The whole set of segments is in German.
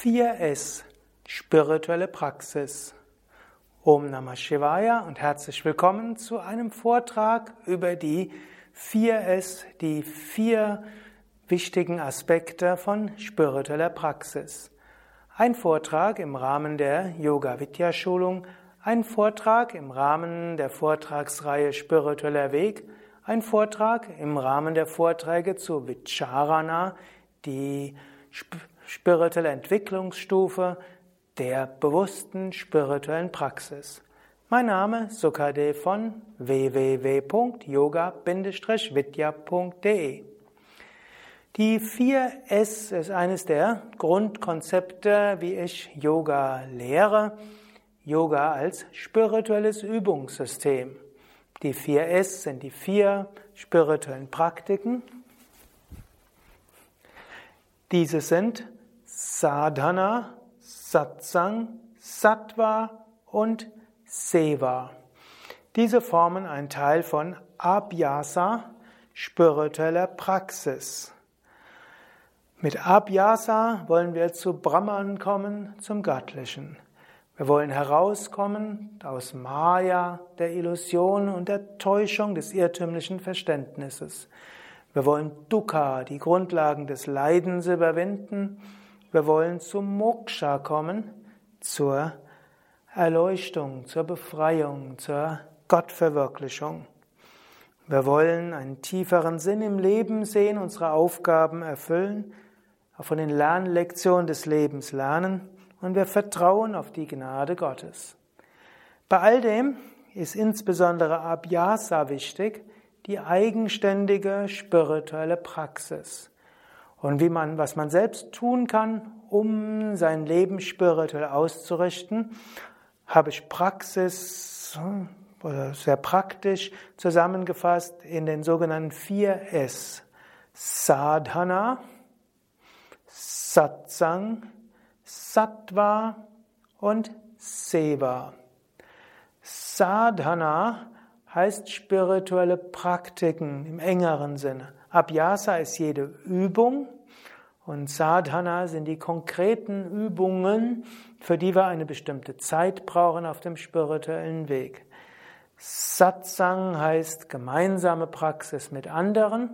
4S, spirituelle Praxis. Om Namah Shivaya und herzlich willkommen zu einem Vortrag über die 4S, die vier wichtigen Aspekte von spiritueller Praxis. Ein Vortrag im Rahmen der Yoga Vidya Schulung, ein Vortrag im Rahmen der Vortragsreihe Spiritueller Weg, ein Vortrag im Rahmen der Vorträge zu Vicharana, die spirituelle Entwicklungsstufe der bewussten spirituellen Praxis. Mein Name Sukadev von www.yoga-vidya.de Die 4S ist eines der Grundkonzepte, wie ich Yoga lehre. Yoga als spirituelles Übungssystem. Die 4S sind die vier spirituellen Praktiken, diese sind Sadhana, Satsang, Sattva und Seva. Diese formen einen Teil von Abhyasa, spiritueller Praxis. Mit Abhyasa wollen wir zu Brahman kommen, zum Göttlichen. Wir wollen herauskommen aus Maya, der Illusion und der Täuschung des irrtümlichen Verständnisses. Wir wollen Dukkha, die Grundlagen des Leidens überwinden. Wir wollen zum Moksha kommen, zur Erleuchtung, zur Befreiung, zur Gottverwirklichung. Wir wollen einen tieferen Sinn im Leben sehen, unsere Aufgaben erfüllen, von den Lernlektionen des Lebens lernen und wir vertrauen auf die Gnade Gottes. Bei all dem ist insbesondere Abhyasa wichtig, die eigenständige spirituelle Praxis. Und wie man, was man selbst tun kann, um sein Leben spirituell auszurichten, habe ich Praxis oder sehr praktisch zusammengefasst in den sogenannten 4S. Sadhana, Satsang, Sattva und Seva. Sadhana heißt spirituelle Praktiken im engeren Sinne. Abhyasa ist jede Übung und Sadhana sind die konkreten Übungen, für die wir eine bestimmte Zeit brauchen auf dem spirituellen Weg. Satsang heißt gemeinsame Praxis mit anderen.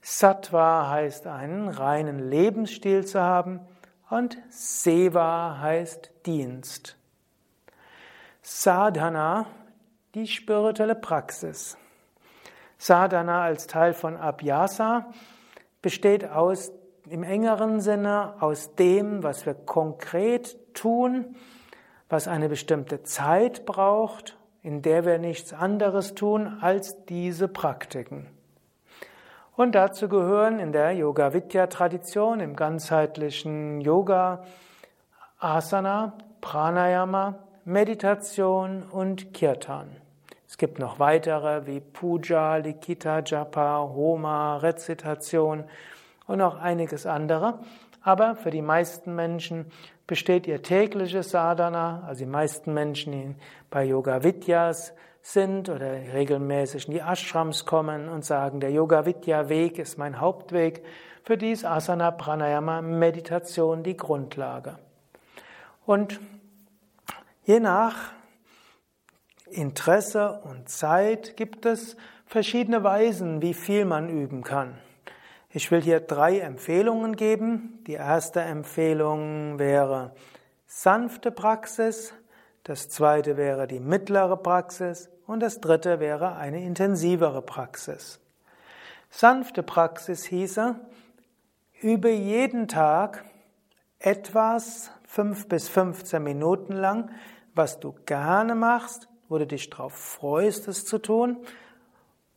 Sattva heißt einen reinen Lebensstil zu haben. Und Seva heißt Dienst. Sadhana die spirituelle Praxis. Sadhana als Teil von Abhyasa besteht aus, im engeren Sinne aus dem, was wir konkret tun, was eine bestimmte Zeit braucht, in der wir nichts anderes tun als diese Praktiken. Und dazu gehören in der Yoga Vidya Tradition, im ganzheitlichen Yoga, Asana, Pranayama, Meditation und Kirtan. Es gibt noch weitere wie Puja, Likita, Japa, Homa, Rezitation und noch einiges andere. Aber für die meisten Menschen besteht ihr tägliches Sadhana, also die meisten Menschen, die bei Yoga Vidyas sind oder regelmäßig in die Ashrams kommen und sagen, der Yoga Vidya Weg ist mein Hauptweg. Für die ist Asana, Pranayama, Meditation die Grundlage. Und je nach Interesse und Zeit gibt es verschiedene Weisen, wie viel man üben kann. Ich will hier drei Empfehlungen geben. Die erste Empfehlung wäre sanfte Praxis, das zweite wäre die mittlere Praxis und das dritte wäre eine intensivere Praxis. Sanfte Praxis hieße, übe jeden Tag etwas fünf bis 15 Minuten lang, was du gerne machst wo du dich darauf freust, es zu tun,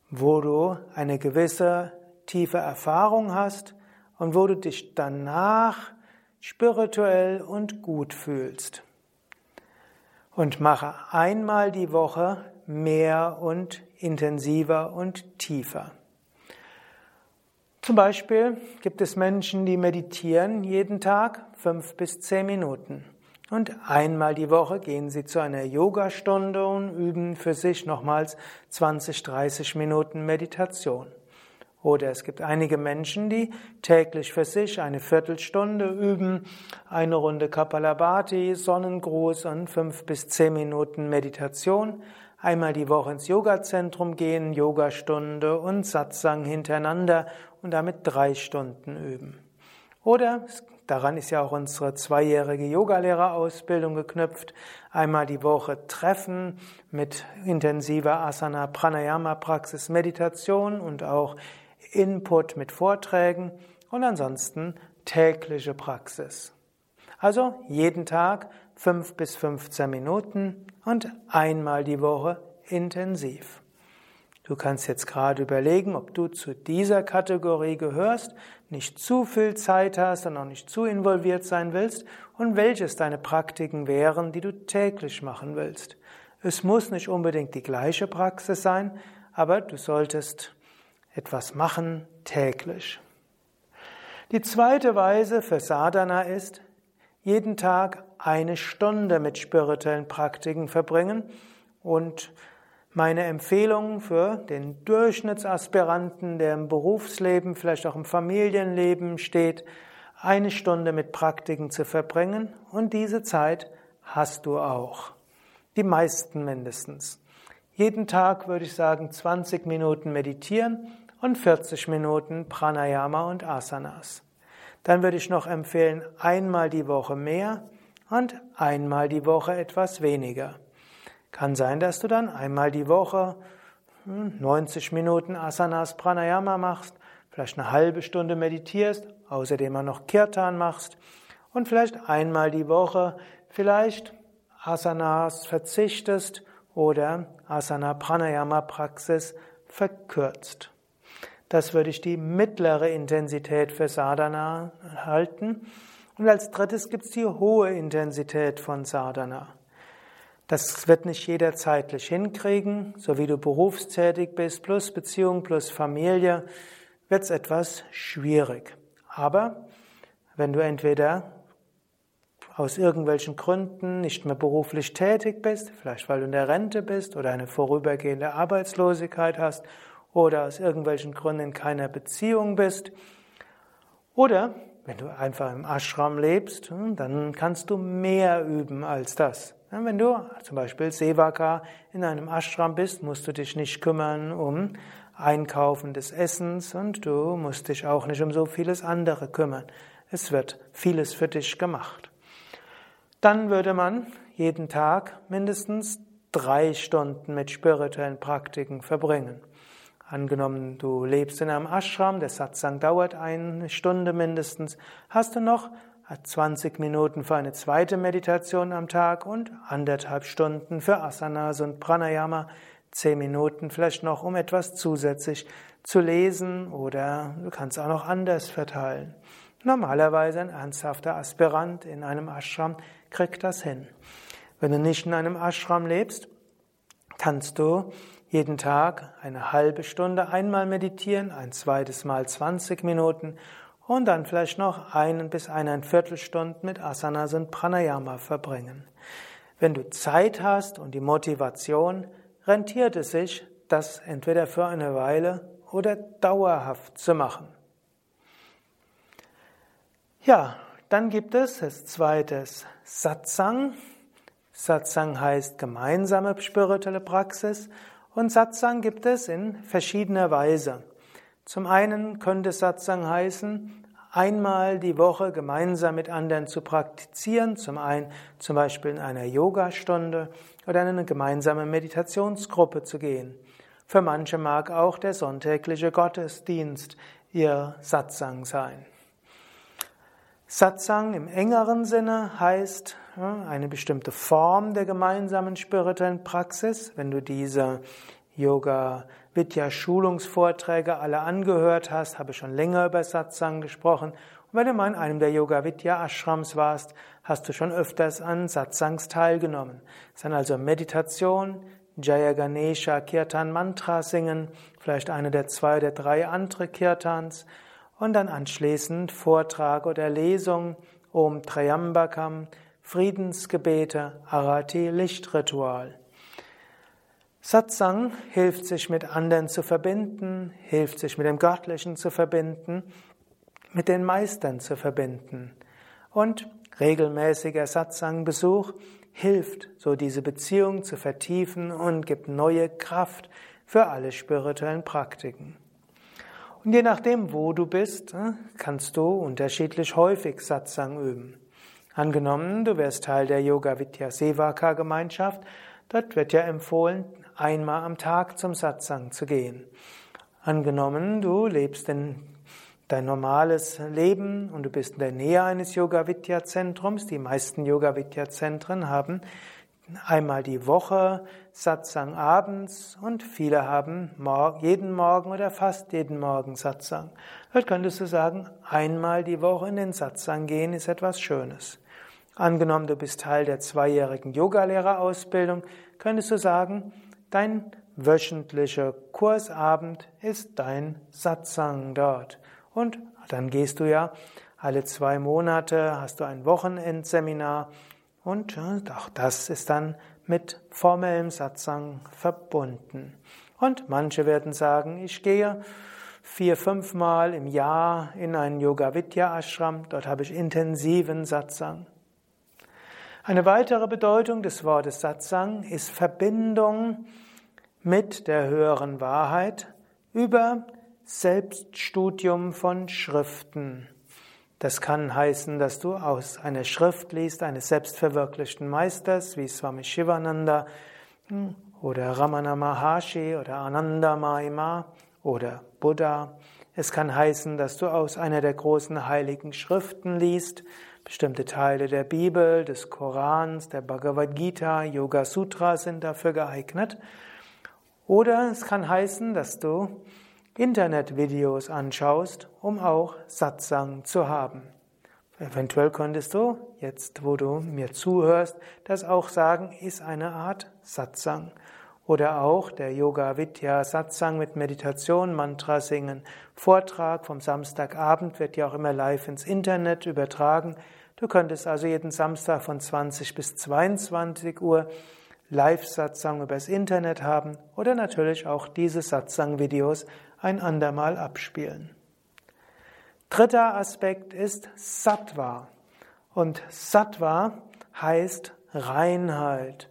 wo du eine gewisse tiefe Erfahrung hast und wo du dich danach spirituell und gut fühlst. Und mache einmal die Woche mehr und intensiver und tiefer. Zum Beispiel gibt es Menschen, die meditieren jeden Tag fünf bis zehn Minuten. Und einmal die Woche gehen Sie zu einer Yogastunde und üben für sich nochmals 20, 30 Minuten Meditation. Oder es gibt einige Menschen, die täglich für sich eine Viertelstunde üben, eine Runde Kapalabhati, Sonnengruß und fünf bis zehn Minuten Meditation, einmal die Woche ins Yogazentrum gehen, Yogastunde und Satsang hintereinander und damit drei Stunden üben. Oder, daran ist ja auch unsere zweijährige Yogalehrerausbildung geknüpft, einmal die Woche treffen mit intensiver Asana Pranayama Praxis Meditation und auch Input mit Vorträgen und ansonsten tägliche Praxis. Also jeden Tag fünf bis 15 Minuten und einmal die Woche intensiv. Du kannst jetzt gerade überlegen, ob du zu dieser Kategorie gehörst, nicht zu viel Zeit hast und auch nicht zu involviert sein willst und welches deine Praktiken wären, die du täglich machen willst. Es muss nicht unbedingt die gleiche Praxis sein, aber du solltest etwas machen täglich. Die zweite Weise für Sadhana ist, jeden Tag eine Stunde mit spirituellen Praktiken verbringen und meine Empfehlung für den Durchschnittsaspiranten, der im Berufsleben, vielleicht auch im Familienleben steht, eine Stunde mit Praktiken zu verbringen und diese Zeit hast du auch. Die meisten mindestens. Jeden Tag würde ich sagen 20 Minuten meditieren und 40 Minuten Pranayama und Asanas. Dann würde ich noch empfehlen, einmal die Woche mehr und einmal die Woche etwas weniger. Kann sein, dass du dann einmal die Woche 90 hm, Minuten Asanas Pranayama machst, vielleicht eine halbe Stunde meditierst, außerdem auch noch Kirtan machst und vielleicht einmal die Woche vielleicht Asanas verzichtest oder Asana Pranayama Praxis verkürzt. Das würde ich die mittlere Intensität für Sadhana halten. Und als drittes gibt es die hohe Intensität von Sadhana. Das wird nicht jeder zeitlich hinkriegen. So wie du berufstätig bist, plus Beziehung, plus Familie, wird es etwas schwierig. Aber wenn du entweder aus irgendwelchen Gründen nicht mehr beruflich tätig bist, vielleicht weil du in der Rente bist oder eine vorübergehende Arbeitslosigkeit hast oder aus irgendwelchen Gründen in keiner Beziehung bist. Oder wenn du einfach im Ashram lebst, hm, dann kannst du mehr üben als das. Wenn du zum Beispiel Sevaka in einem Ashram bist, musst du dich nicht kümmern um Einkaufen des Essens und du musst dich auch nicht um so vieles andere kümmern. Es wird vieles für dich gemacht. Dann würde man jeden Tag mindestens drei Stunden mit spirituellen Praktiken verbringen. Angenommen, du lebst in einem Ashram, der Satsang dauert eine Stunde mindestens, hast du noch 20 Minuten für eine zweite Meditation am Tag und anderthalb Stunden für Asanas und Pranayama, zehn Minuten vielleicht noch, um etwas zusätzlich zu lesen oder du kannst auch noch anders verteilen. Normalerweise ein ernsthafter Aspirant in einem Ashram kriegt das hin. Wenn du nicht in einem Ashram lebst, kannst du jeden Tag eine halbe Stunde einmal meditieren, ein zweites Mal 20 Minuten und dann vielleicht noch einen bis eineinviertel Stunden mit Asanas und Pranayama verbringen. Wenn du Zeit hast und die Motivation, rentiert es sich, das entweder für eine Weile oder dauerhaft zu machen. Ja, dann gibt es als zweites Satsang. Satsang heißt gemeinsame spirituelle Praxis und Satsang gibt es in verschiedener Weise. Zum einen könnte Satsang heißen, einmal die Woche gemeinsam mit anderen zu praktizieren, zum einen zum Beispiel in einer Yogastunde oder in eine gemeinsame Meditationsgruppe zu gehen. Für manche mag auch der sonntägliche Gottesdienst ihr Satsang sein. Satsang im engeren Sinne heißt eine bestimmte Form der gemeinsamen spirituellen Praxis. Wenn du diese Yoga Vidya Schulungsvorträge alle angehört hast, habe schon länger über Satsang gesprochen. Und wenn du mal in einem der Yoga Vidya Ashrams warst, hast du schon öfters an Satsangs teilgenommen. Es sind also Meditation, Jaya Ganesha Kirtan Mantra singen, vielleicht eine der zwei oder drei andere Kirtans und dann anschließend Vortrag oder Lesung, Om Trayambakam, Friedensgebete, Arati, Lichtritual. Satsang hilft sich mit anderen zu verbinden, hilft sich mit dem Göttlichen zu verbinden, mit den Meistern zu verbinden. Und regelmäßiger Satsang-Besuch hilft, so diese Beziehung zu vertiefen und gibt neue Kraft für alle spirituellen Praktiken. Und je nachdem, wo du bist, äh, kannst du unterschiedlich häufig Satsang üben. Angenommen, du wärst Teil der Yoga Vidya Sevaka Gemeinschaft, dort wird ja empfohlen, einmal am Tag zum Satsang zu gehen. Angenommen, du lebst in dein normales Leben und du bist in der Nähe eines Yoga Vidya Zentrums. Die meisten Yoga Vidya Zentren haben einmal die Woche Satsang abends und viele haben jeden Morgen oder fast jeden Morgen Satsang. Dort könntest du sagen, einmal die Woche in den Satsang gehen ist etwas Schönes. Angenommen, du bist Teil der zweijährigen Yogalehrerausbildung, könntest du sagen, dein wöchentlicher Kursabend ist dein Satsang dort. Und dann gehst du ja alle zwei Monate, hast du ein Wochenendseminar und auch das ist dann mit formellem Satsang verbunden. Und manche werden sagen, ich gehe vier, fünfmal im Jahr in einen Yoga Vidya Ashram, dort habe ich intensiven Satsang. Eine weitere Bedeutung des Wortes Satsang ist Verbindung mit der höheren Wahrheit über Selbststudium von Schriften. Das kann heißen, dass du aus einer Schrift liest, eines selbstverwirklichten Meisters, wie Swami Shivananda hm, oder Ramana Maharshi oder Ananda Mahima oder Buddha. Es kann heißen, dass du aus einer der großen heiligen Schriften liest, bestimmte Teile der Bibel, des Korans, der Bhagavad Gita, Yoga Sutra sind dafür geeignet. Oder es kann heißen, dass du Internetvideos anschaust, um auch Satsang zu haben. Eventuell könntest du, jetzt wo du mir zuhörst, das auch sagen, ist eine Art Satsang. Oder auch der Yoga Vidya Satsang mit Meditation, Mantra singen, Vortrag vom Samstagabend wird ja auch immer live ins Internet übertragen. Du könntest also jeden Samstag von 20 bis 22 Uhr Live-Satsang übers Internet haben oder natürlich auch diese Satsang-Videos ein andermal abspielen. Dritter Aspekt ist Sattva. Und Sattva heißt Reinheit.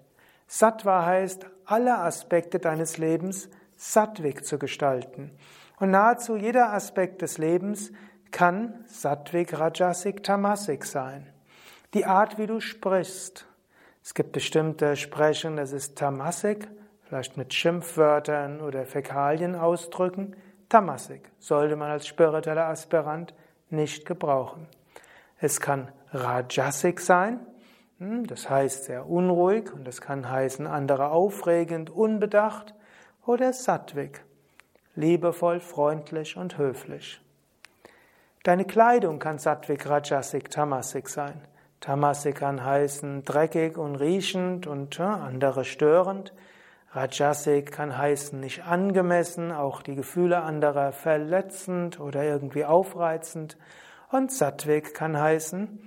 Sattva heißt, alle Aspekte deines Lebens sattwig zu gestalten. Und nahezu jeder Aspekt des Lebens kann sattwig, rajasik, tamasik sein. Die Art, wie du sprichst. Es gibt bestimmte Sprechen, das ist tamasik, vielleicht mit Schimpfwörtern oder Fäkalien ausdrücken. Tamasik sollte man als spiritueller Aspirant nicht gebrauchen. Es kann Rajasik sein, hm, das heißt sehr unruhig und das kann heißen andere aufregend, unbedacht oder Sattvik, liebevoll, freundlich und höflich. Deine Kleidung kann Sattvik, Rajasik, Tamasik sein. Tamasik kann heißen dreckig und riechend und andere störend. Rajasik kann heißen nicht angemessen, auch die Gefühle anderer verletzend oder irgendwie aufreizend. Und Sattvik kann heißen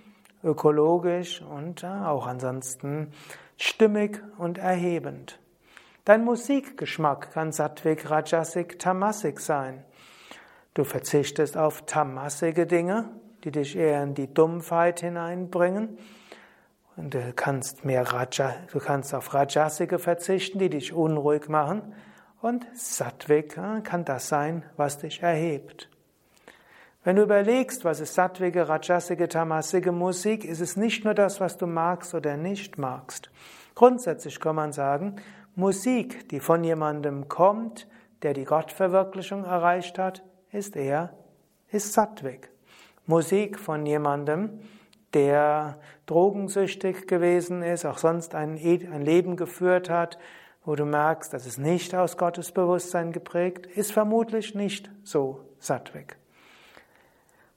ökologisch und auch ansonsten stimmig und erhebend. Dein Musikgeschmack kann Sattvik, Rajasik, Tamasik sein. Du verzichtest auf tamasige Dinge, die dich eher in die Dumpfheit hineinbringen und du kannst mehr Raja, du kannst auf Rajasike verzichten, die dich unruhig machen. Und Sattvik kann das sein, was dich erhebt. Wenn du überlegst, was ist Sattvige, Rajasike, Tamasike Musik, ist es nicht nur das, was du magst oder nicht magst. Grundsätzlich kann man sagen, Musik, die von jemandem kommt, der die Gottverwirklichung erreicht hat, ist eher, ist Sattvik. Musik von jemandem, der drogensüchtig gewesen ist, auch sonst ein, ein Leben geführt hat, wo du merkst, das ist nicht aus Gottes Bewusstsein geprägt, ist vermutlich nicht so Sattvik.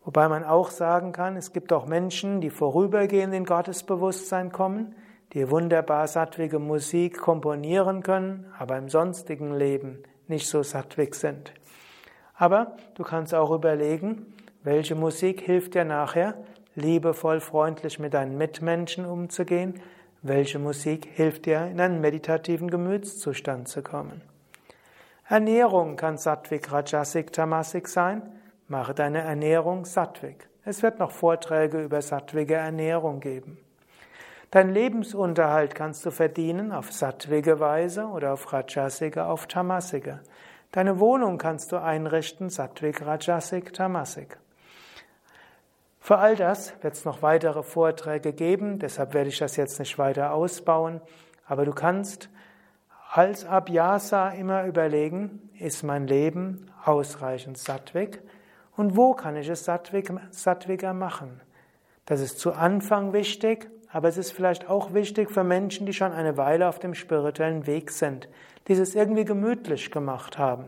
Wobei man auch sagen kann, es gibt auch Menschen, die vorübergehend in Gottes Bewusstsein kommen, die wunderbar sattwige Musik komponieren können, aber im sonstigen Leben nicht so sattwig sind. Aber du kannst auch überlegen, welche Musik hilft dir nachher, liebevoll, freundlich mit deinen Mitmenschen umzugehen? Welche Musik hilft dir, in einen meditativen Gemütszustand zu kommen? Ernährung kann Sattvik, Rajasik, Tamasik sein. Mache deine Ernährung Sattvik. Es wird noch Vorträge über sattwige Ernährung geben. Dein Lebensunterhalt kannst du verdienen auf sattwige Weise oder auf rajasige, auf tamasige. Deine Wohnung kannst du einrichten, sattvik, rajasik, tamasik. Für all das wird es noch weitere Vorträge geben, deshalb werde ich das jetzt nicht weiter ausbauen, aber du kannst als Abhyasa immer überlegen, ist mein Leben ausreichend sattvik und wo kann ich es sattwiger machen? Das ist zu Anfang wichtig, aber es ist vielleicht auch wichtig für Menschen, die schon eine Weile auf dem spirituellen Weg sind, die es irgendwie gemütlich gemacht haben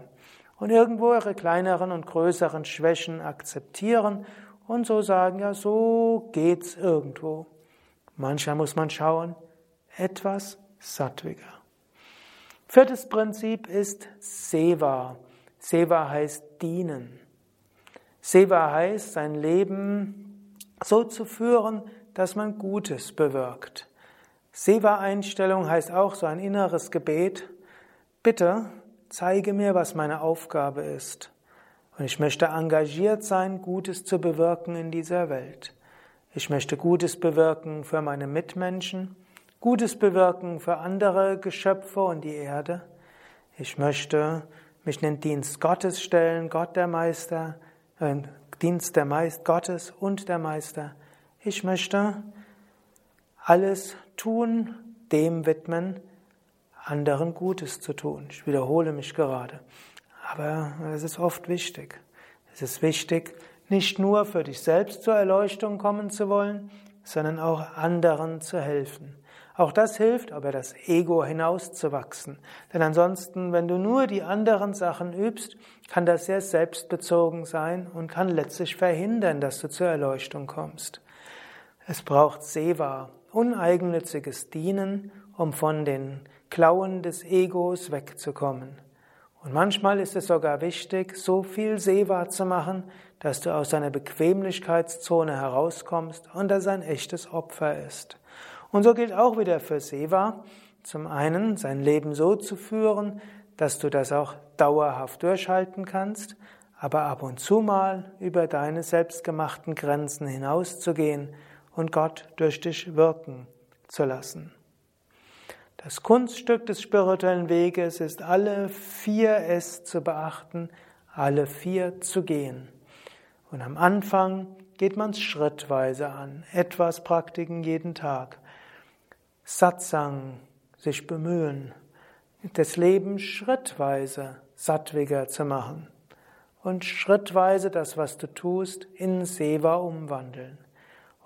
und irgendwo ihre kleineren und größeren Schwächen akzeptieren und so sagen, ja, so geht's irgendwo. Manchmal muss man schauen, etwas sattwiger. Viertes Prinzip ist Seva. Seva heißt dienen. Seva heißt, sein Leben so zu führen, dass man Gutes bewirkt. Seva-Einstellung heißt auch so ein inneres Gebet. Bitte zeige mir, was meine Aufgabe ist. Und ich möchte engagiert sein, Gutes zu bewirken in dieser Welt. Ich möchte Gutes bewirken für meine Mitmenschen, Gutes bewirken für andere Geschöpfe und die Erde. Ich möchte mich in den Dienst Gottes stellen, Gott der Meister, Dienst der Meister Gottes und der Meister. Ich möchte alles tun, dem widmen, anderen Gutes zu tun. Ich wiederhole mich gerade. Aber es ist oft wichtig. Es ist wichtig, nicht nur für dich selbst zur Erleuchtung kommen zu wollen, sondern auch anderen zu helfen. Auch das hilft, aber das Ego hinauszuwachsen. Denn ansonsten, wenn du nur die anderen Sachen übst, kann das sehr selbstbezogen sein und kann letztlich verhindern, dass du zur Erleuchtung kommst. Es braucht Seva, uneigennütziges Dienen, um von den Klauen des Egos wegzukommen. Und manchmal ist es sogar wichtig, so viel Seva zu machen, dass du aus deiner Bequemlichkeitszone herauskommst und das ein echtes Opfer ist. Und so gilt auch wieder für Seva, zum einen sein Leben so zu führen, dass du das auch dauerhaft durchhalten kannst, aber ab und zu mal über deine selbstgemachten Grenzen hinauszugehen und Gott durch dich wirken zu lassen. Das Kunststück des spirituellen Weges ist, alle vier S zu beachten, alle vier zu gehen. Und am Anfang geht man es schrittweise an, etwas Praktiken jeden Tag. Satsang, sich bemühen, das Leben schrittweise sattwiger zu machen und schrittweise das, was du tust, in Seva umwandeln.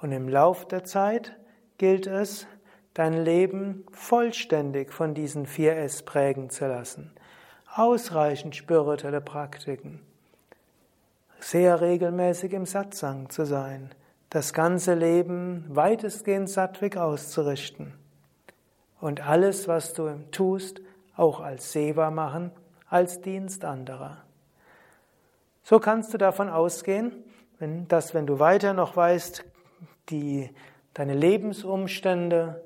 Und im Lauf der Zeit gilt es, dein Leben vollständig von diesen vier S prägen zu lassen. Ausreichend spirituelle Praktiken. Sehr regelmäßig im Satsang zu sein. Das ganze Leben weitestgehend sattwig auszurichten und alles, was du tust, auch als Seva machen, als Dienst anderer. So kannst du davon ausgehen, dass wenn du weiter noch weißt, die, deine Lebensumstände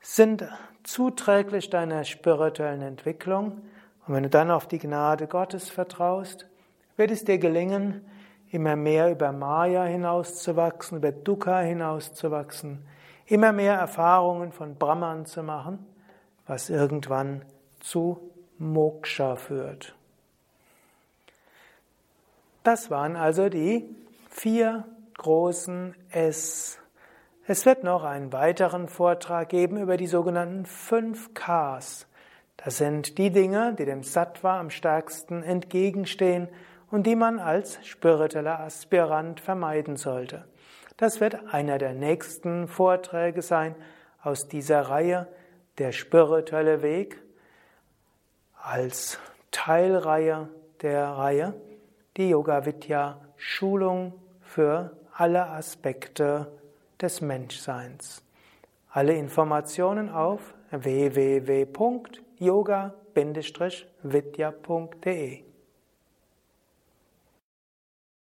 sind zuträglich deiner spirituellen Entwicklung und wenn du dann auf die Gnade Gottes vertraust, wird es dir gelingen, immer mehr über Maya hinauszuwachsen, über Dukkha hinauszuwachsen, immer mehr Erfahrungen von Brahman zu machen, was irgendwann zu Moksha führt. Das waren also die vier großen S. Es wird noch einen weiteren Vortrag geben über die sogenannten fünf Ks. Das sind die Dinge, die dem Sattva am stärksten entgegenstehen und die man als spiritueller Aspirant vermeiden sollte. Das wird einer der nächsten Vorträge sein aus dieser Reihe, der spirituelle Weg, als Teilreihe der Reihe, die Yoga Vidya Schulung für alle Aspekte des Menschseins. Alle Informationen auf www.yoga-vidya.de